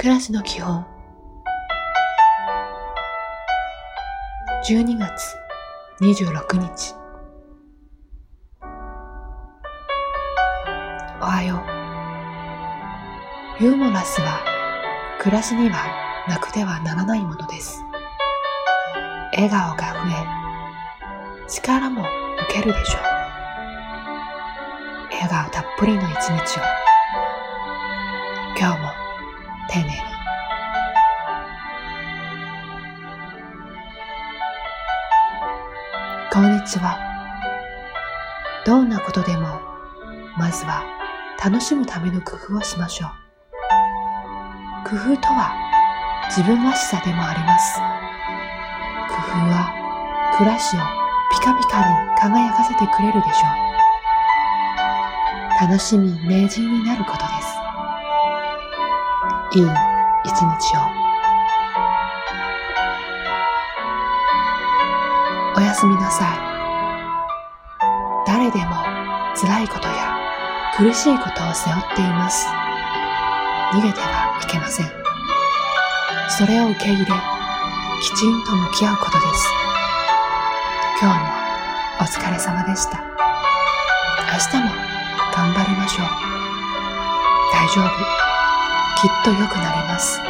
暮らしの基本。12月26日。おはよう。ユーモラスは暮らしにはなくてはならないものです。笑顔が増え力も受けるでしょう。笑顔たっぷりの一日を。今日も丁寧にこんにちはどんなことでもまずは楽しむための工夫をしましょう。工夫とは自分らしさでもあります。工夫は暮らしをピカピカに輝かせてくれるでしょう。楽しみ名人になることです。いい一日を。おやすみなさい。誰でも辛いことや苦しいことを背負っています。逃げてはいけません。それを受け入れ、きちんと向き合うことです。今日もお疲れ様でした。明日も頑張りましょう。大丈夫。きっと良くなります。